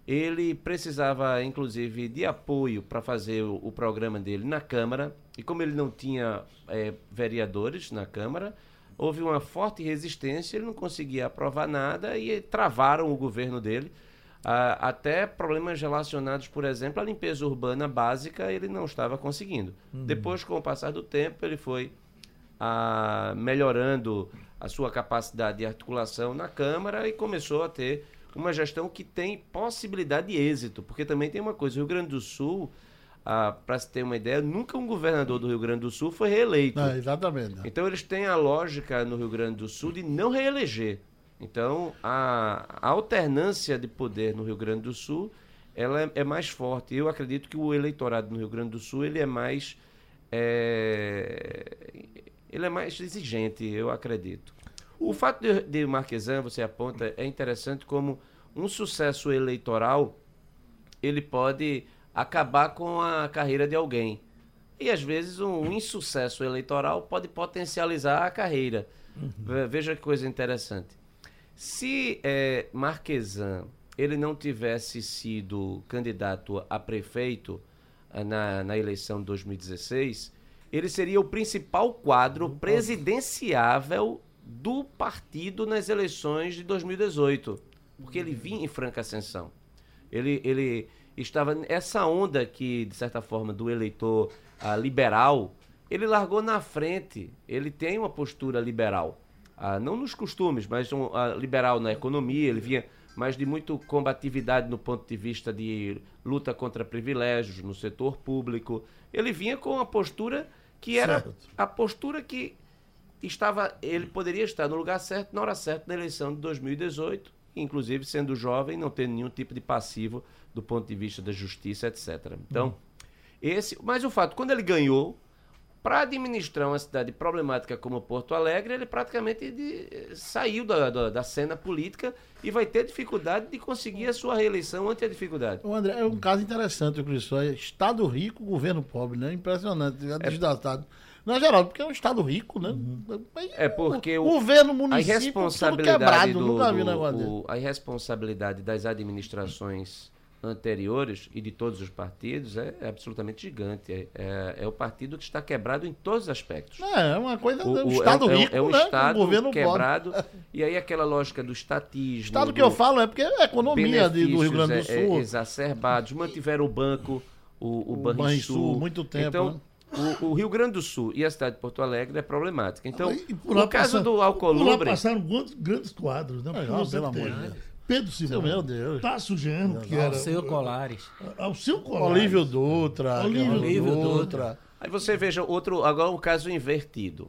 Ele precisava, inclusive, de apoio para fazer o, o programa dele na Câmara. E como ele não tinha eh, vereadores na Câmara, houve uma forte resistência, ele não conseguia aprovar nada e travaram o governo dele. Ah, até problemas relacionados, por exemplo, à limpeza urbana básica, ele não estava conseguindo. Depois, com o passar do tempo, ele foi ah, melhorando a sua capacidade de articulação na Câmara e começou a ter uma gestão que tem possibilidade de êxito. Porque também tem uma coisa, o Rio Grande do Sul, para se ter uma ideia, nunca um governador do Rio Grande do Sul foi reeleito. É, exatamente. Então eles têm a lógica no Rio Grande do Sul de não reeleger. Então a, a alternância de poder no Rio Grande do Sul ela é, é mais forte. Eu acredito que o eleitorado no Rio Grande do Sul ele é mais é, ele é mais exigente, eu acredito. O fato de, de Marquesan, você aponta, é interessante como um sucesso eleitoral ele pode acabar com a carreira de alguém. E às vezes um insucesso eleitoral pode potencializar a carreira. Ve- Veja que coisa interessante. Se eh, Marquesan ele não tivesse sido candidato a prefeito ah, na, na eleição de 2016, ele seria o principal quadro presidenciável do partido nas eleições de 2018, porque ele vinha em franca ascensão. Ele, ele estava essa onda que de certa forma do eleitor ah, liberal, ele largou na frente. Ele tem uma postura liberal, Ah, não nos costumes, mas um, ah, liberal na economia. Ele vinha mais de muito combatividade no ponto de vista de luta contra privilégios no setor público. Ele vinha com uma postura que era Certo. a postura que estava, ele poderia estar no lugar certo na hora certa na eleição de 2018, inclusive sendo jovem, não tendo nenhum tipo de passivo do ponto de vista da justiça, etc. Então, esse, mas o fato, quando ele ganhou, para administrar uma cidade problemática como Porto Alegre, ele praticamente de- saiu da, da, da cena política e vai ter dificuldade de conseguir a sua reeleição ante a dificuldade. O André, é um caso interessante o que isso é Estado rico, governo pobre, né? Impressionante, é desgastado. Não é geral, porque é um estado rico, né? Aí, É porque o, o- governo A município tudo irresponsabilidade, quebrado, do, do- o- a irresponsabilidade das administrações anteriores e de todos os partidos é, é absolutamente gigante. É, é- é o partido que está quebrado em todos os aspectos. É, é uma coisa, O- é o- estado é, um- rico, é um né? estado um governo quebrado. pobre. E aí aquela lógica do estatismo. Estado que eu falo é porque é a economia de- do Rio Grande do é- é, Sul. exacerbados, mantiveram o banco, o, o, O Banrisul. Banrisul, muito tempo, Então, né? o, o Rio Grande do Sul e a cidade de Porto Alegre é problemática. Então, no caso passaram- do Por lá Alcolumbre, passaram grandes, grandes quadros, né? É, pelo amor de Deus. Pedro Simão. Meu Deus. Tasso Genro, que era... Alceu Colares. Alceu Colares. Olívio Dutra. Olívio Olívio Dutra. Aí você veja outro, agora um caso invertido.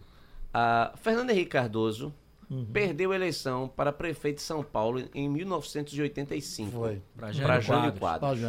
A Fernando Henrique Cardoso Uhum. perdeu a eleição para prefeito de São Paulo em 1985. Foi. Pra Para Jânio Jânio Quadros.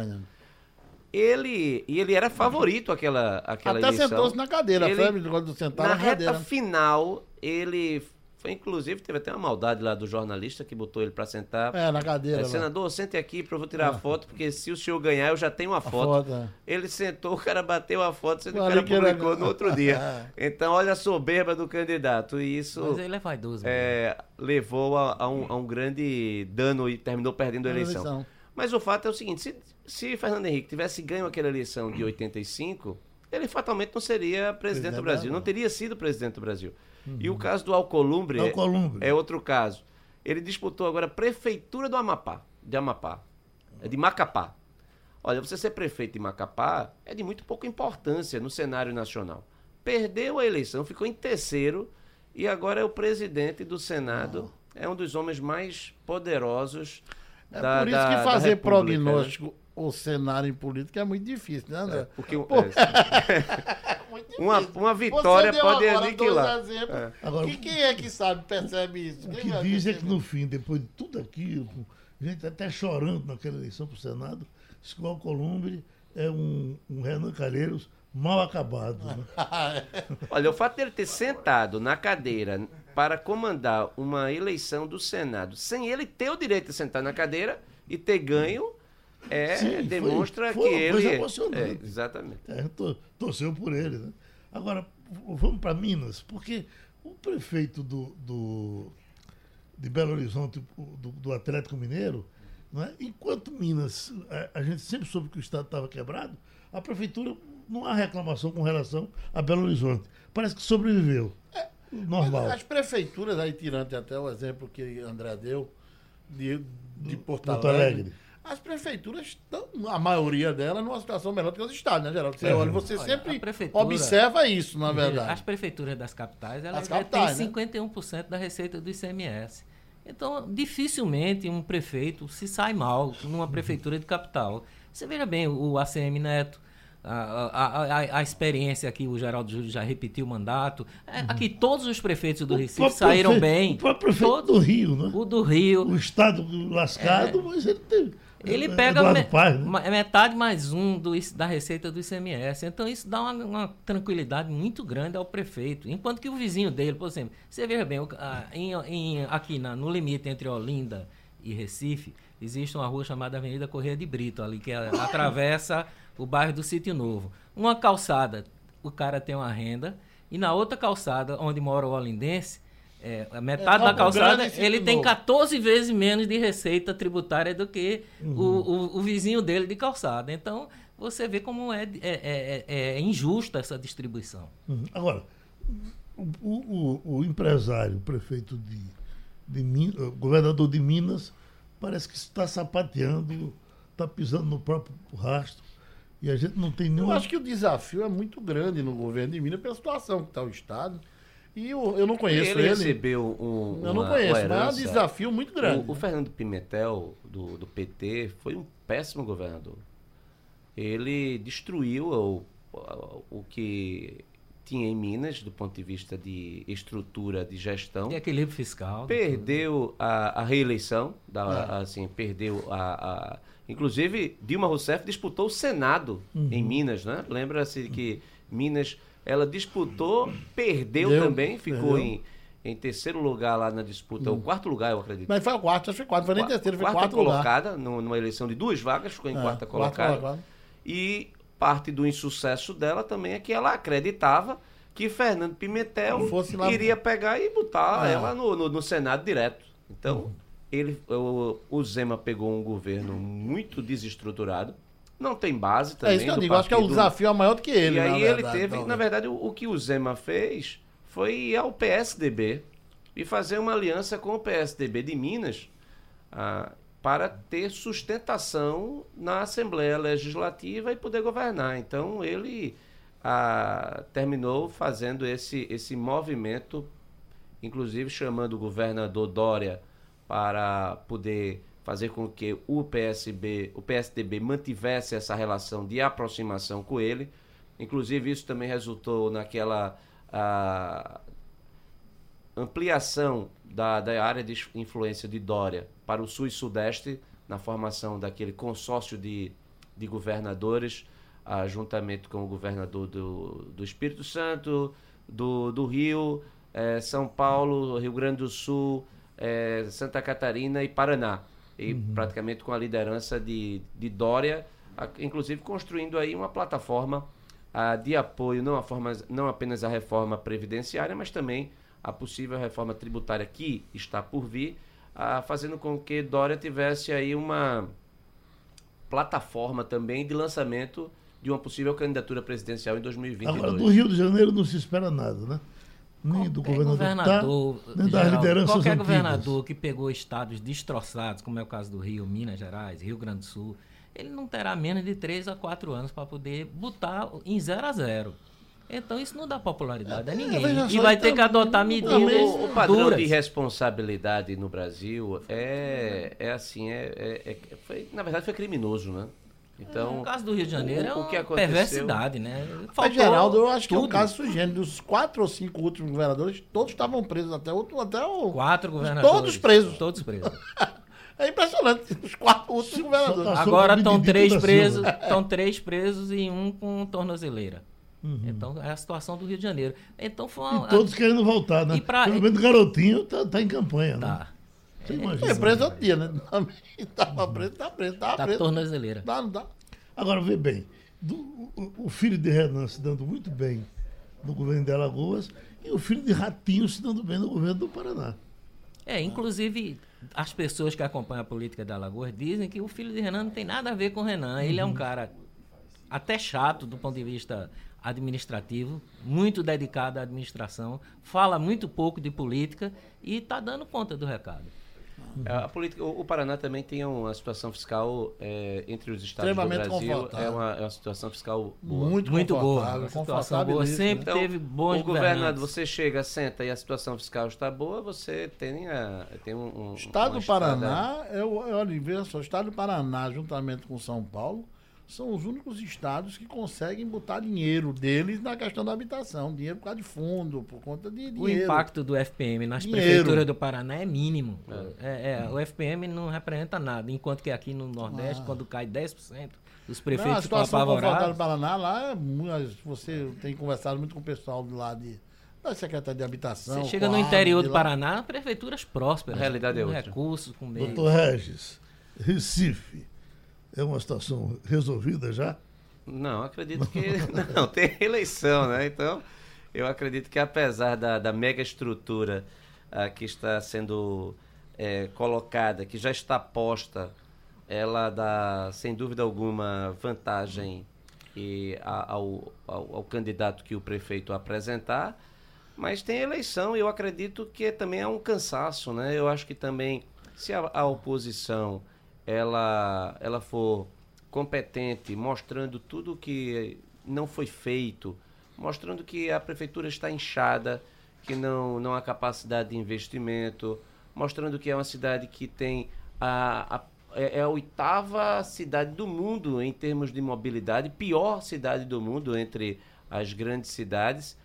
Ele, e ele era favorito aquela, aquela Até eleição. sentou-se na cadeira. Ele- Febre, de sentar na na, reta cadeira. final, ele Foi, inclusive, teve até uma maldade lá do jornalista que botou ele para sentar. É, na cadeira. É, senador, sente aqui para eu vou tirar a foto, porque se o senhor ganhar, eu já tenho uma foto. foto, é. Ele sentou, <laughs> o cara bateu a foto, sendo que o cara que era- publicou no outro dia. <laughs> Então, olha a soberba do candidato. E isso Mas ele é vaidoso. é, levou a, a um, a um grande dano e terminou perdendo a eleição. Eleição. Mas o fato é o seguinte: se, se Fernando Henrique tivesse ganho aquela eleição de 85, ele fatalmente não seria presidente Presidente do Brasil, não teria sido presidente do Brasil. E o caso do Alcolumbre, é- Alcolumbre. É, outro caso. Ele disputou agora a prefeitura do Amapá, de Amapá, é de Macapá. Olha, você ser prefeito de Macapá é de muito pouca importância no cenário nacional. Perdeu a eleição, ficou em terceiro e agora é o presidente do Senado. É um dos homens mais poderosos É da por isso que fazer né? prognóstico o cenário em política é muito difícil, né, André? Porque um- Pô, <laughs> é, uma, uma vitória Você deu pode agora aniquilar. dois exemplos. É. Agora, Que- quem é que sabe, percebe isso? O que vai diz é que no fim, depois de tudo aquilo, gente até chorando naquela eleição para o Senado, diz que o Alcolumbre é um, um Renan Calheiros mal acabado. né? <laughs> Olha, o fato dele ter sentado na cadeira para comandar uma eleição do Senado, sem ele ter o direito de sentar na cadeira e ter ganho, é, Sim, foi- demonstra foi que uma ele. coisa emocionante. É, exatamente. É, to- torceu por ele. Né? Agora, vamos para Minas, porque o prefeito do, do- de Belo Horizonte, do, do Atlético Mineiro, não é? enquanto Minas, a, a gente sempre soube que o Estado estava quebrado, a prefeitura não há reclamação com relação a Belo Horizonte. Parece que sobreviveu. Normal. As prefeituras, aí tirando até o exemplo que André deu, de, de Porto, Porto Alegre, Alegre. As prefeituras estão, a maioria delas, numa situação melhor do que os estados, né, Geraldo? Você É. olha, você Olha, sempre observa isso, na As verdade. prefeituras das capitais, elas As capitais, né? têm 51% da receita do ICMS. Então, dificilmente um prefeito se sai mal numa prefeitura de capital. Você veja bem, o ACM Neto, a, a, a, a experiência que o Geraldo Júlio já repetiu o mandato. É, Aqui todos os prefeitos do Recife próprio saíram prefeito- bem. O próprio prefeito Todos. do Rio, né? O do Rio. O Estado lascado, mas ele teve. Ele é, pega me- Paz, né? metade mais um do, da receita do ICMS. Então isso dá uma, uma tranquilidade muito grande ao prefeito. Enquanto que o vizinho dele, por exemplo, você veja bem, em- em- aqui na- no limite entre Olinda e Recife, existe uma rua chamada Avenida Correia de Brito, ali que <laughs> atravessa o bairro do Sítio Novo. Uma calçada, o cara tem uma renda, e na outra calçada, onde mora o olindense, é, a metade É, da Campo calçada, ele tem Novo. 14 vezes menos de receita tributária do que Uhum. o, o, o vizinho dele de calçada. Então, você vê como é, é, é, é injusta essa distribuição. Uhum. Agora, o, o- empresário, o prefeito de, de Minas, o governador de Minas, parece que está sapateando, está pisando no próprio rastro. E a gente não tem Eu nenhuma. acho que o desafio é muito grande no governo de Minas pela situação que está o Estado. E eu, eu não conheço ele ele. recebeu um. eu não uma- conheço, uma mas é um desafio muito grande. O, o Fernando Pimentel, do, do PT, foi um péssimo governador. Ele destruiu o, o que tinha em Minas, do ponto de vista de estrutura de gestão. E equilíbrio fiscal. Perdeu a, a reeleição, da, É. assim, perdeu a, a- Inclusive, Dilma Rousseff disputou o Senado em Minas, né? Lembra-se que Minas, ela disputou, perdeu Deu, também, ficou perdeu. em, em terceiro lugar lá na disputa, o quarto lugar, eu acredito. Mas foi o quarto, acho que foi quarto, foi nem terceiro, foi quarta quarto lugar. colocada nu- numa eleição de duas vagas, ficou em É, quarta colocada. E parte do insucesso dela também é que ela acreditava que Fernando Pimentel iria pegar e botar É. ela no, no- no Senado direto. Então, ele, o, o Zema pegou um governo muito desestruturado, não tem base também. É isso que eu digo, acho que é o partido. desafio é maior do que ele. E aí ele verdade, teve, na verdade, o, o que o Zema fez foi ir ao PSDB e fazer uma aliança com o PSDB de Minas ah, para ter sustentação na Assembleia Legislativa e poder governar. Então ele ah, terminou fazendo esse, esse movimento, inclusive chamando o governador Dória para poder fazer com que o PSB, o PSDB mantivesse essa relação de aproximação com ele. Inclusive isso também resultou naquela ampliação da, da área de influência de Dória para o sul e sudeste, na formação daquele consórcio de, de governadores, ah, juntamente com o governador do, do Espírito Santo, do, do Rio, é, São Paulo, Rio Grande do Sul, é, Santa Catarina e Paraná. E praticamente com a liderança de, de Dória, a- inclusive construindo aí uma plataforma ah, de apoio, não, a forma, não apenas à reforma previdenciária, mas também a possível reforma tributária que está por vir, ah, fazendo com que Dória tivesse aí uma plataforma também de lançamento de uma possível candidatura presidencial em 2022. Agora, do Rio de Janeiro não se espera nada, né? Nem do Qualquer governador, que tá, nem das lideranças qualquer antigas. governador que pegou estados destroçados, como é o caso do Rio, Minas Gerais, Rio Grande do Sul, ele não terá menos de 3 a 4 anos para poder botar em 0 a 0. Então isso não dá popularidade a ninguém. veja e vai então, ter que adotar medidas O, o padrão duras. de responsabilidade no Brasil é, é assim, é, é- é- foi, na verdade foi criminoso, né? Então, No caso do Rio de Janeiro é o que aconteceu- perversidade, né? Mas, Faltou Geraldo, eu acho que é um tudo. caso sugênito. Dos quatro ou cinco últimos governadores, todos estavam presos. Até o. Até o... Quatro governadores. Todos presos. Todos presos. <laughs> É impressionante. Os quatro últimos governadores. tá- Agora estão três presos, estão três presos e um com tornozeleira. Uhum. Então é a situação do Rio de Janeiro. Então foi uma, E todos querendo voltar, né? E pra- Pelo menos o garotinho tá, tá em campanha, né? Tá, Você Foi imagina. preso outro dia, né? <laughs> Tava preso, tá preso, tá preso. tornozeleira. Dá, não dá. Agora, vê bem, do- o, o filho de Renan se dando muito bem no governo de Alagoas e o filho de Ratinho se dando bem no governo do Paraná. É, inclusive as pessoas que acompanham a política da Alagoas dizem que o filho de Renan não tem nada a ver com o Renan. Ele é um cara até chato do ponto de vista administrativo, muito dedicado à administração, fala muito pouco de política e está dando conta do recado. A política, o, o Paraná também tem uma situação fiscal é, entre os estados do Extremamente Brasil, confortável. é uma, é uma situação fiscal boa. Muito, Muito boa, situação confortável boa, sempre né? teve bons o governador, você chega, senta e a situação fiscal está boa, você tem, a, tem um, um O estado do Paraná, é o, é, olha, veja só, o estado do Paraná, juntamente com São Paulo, são os únicos estados que conseguem botar dinheiro deles na questão da habitação. Dinheiro por causa de fundo, por conta de O dinheiro. impacto do FPM nas Dinheiro. prefeituras do Paraná é mínimo. É, é, o FPM não representa nada, enquanto que aqui no Nordeste, quando cai 10%, os Não, prefeitos a ficam situação do apavorados. Paraná lá, é você tem conversado muito com o pessoal do lado de, da Secretaria de Habitação. Você chega no interior de do lá. Paraná, prefeituras prósperas. A realidade é com outra. recursos, com meios. Doutor Regis, Recife é uma situação resolvida já? Não, acredito que. <laughs> <laughs> Não, tem eleição, né? Então, eu acredito que apesar da, da mega estrutura ah, que está sendo eh, colocada, que já está posta, ela dá, sem dúvida alguma, vantagem e ao, ao, ao candidato que o prefeito apresentar. Mas tem eleição e eu acredito que também é um cansaço, né? Eu acho que também, se a, a oposição ela, ela for competente, mostrando tudo que não foi feito, mostrando que a prefeitura está inchada, que não, não há capacidade de investimento, mostrando que é uma cidade que tem a, a é é a oitava cidade do mundo em termos de mobilidade, pior cidade do mundo entre as grandes cidades.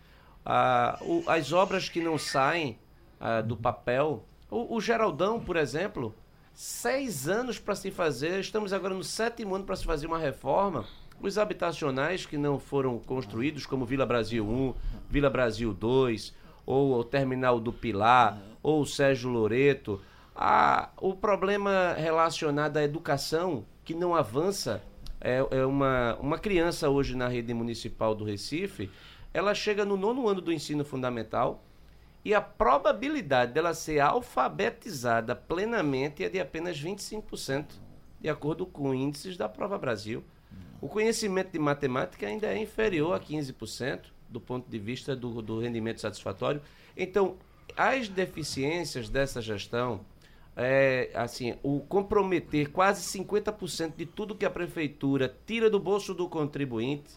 Ah, o- as obras que não saem ah, do papel, o, o Geraldão, por exemplo, seis anos para se fazer, estamos agora no sétimo ano para se fazer uma reforma. Os habitacionais que não foram construídos, como Vila Brasil 1, Vila Brasil 2, ou o Terminal do Pilar, ou o Sérgio Loreto. Ah, o problema relacionado à educação, que não avança, é, é uma, uma criança hoje na rede municipal do Recife, ela chega no nono ano do ensino fundamental e a probabilidade dela ser alfabetizada plenamente é de apenas 25%, de acordo com índices da Prova Brasil. O conhecimento de matemática ainda é inferior a 15% do ponto de vista do, do rendimento satisfatório. Então, as deficiências dessa gestão, é, assim, o comprometer quase 50% de tudo que a prefeitura tira do bolso do contribuinte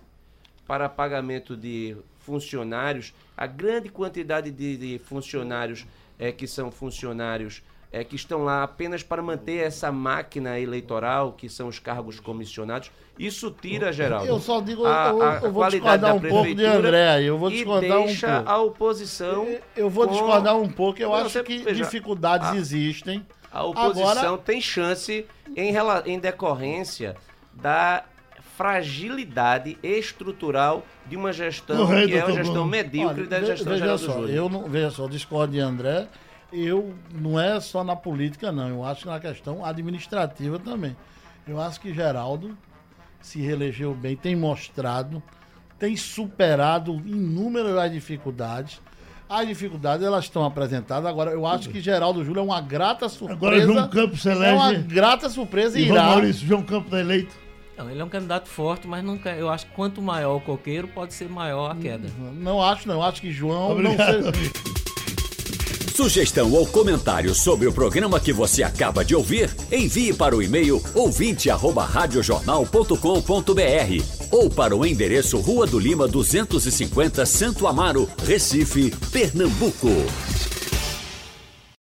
para pagamento de funcionários, a grande quantidade de, de funcionários é, que são funcionários é, que estão lá apenas para manter essa máquina eleitoral, que são os cargos comissionados, isso tira, Geraldo. Eu só digo, a- eu, a eu vou discordar da um pouco de André aí. Eu vou discordar um deixa pouco. a oposição. Eu vou com- discordar um pouco. Eu Não, acho você- que veja, dificuldades a- existem. A oposição Agora- tem chance em, em decorrência da fragilidade estrutural de uma gestão que é uma gestão Bruno. medíocre Olha, da gestão veja Geraldo só, Júlio. eu não, veja só, discordo de André. Eu não é só na política, não. Eu acho que na questão administrativa também. Eu acho que Geraldo se reelegeu bem, tem mostrado, tem superado inúmeras as dificuldades. As dificuldades elas estão apresentadas. Agora, eu acho que Geraldo Júlio é uma grata surpresa. Agora João Campos se é uma elege. grata surpresa e irá. Maurício, João Campos é eleito. Não, ele é um candidato forte, mas nunca, eu acho que quanto maior o coqueiro, pode ser maior a queda. Não acho, não. Eu acho que João Obrigado. não seja. Sugestão ou comentário sobre o programa que você acaba de ouvir, envie para o e-mail ouvinte@radiojornal.com.br ou para o endereço Rua do Lima 250, Santo Amaro, Recife, Pernambuco.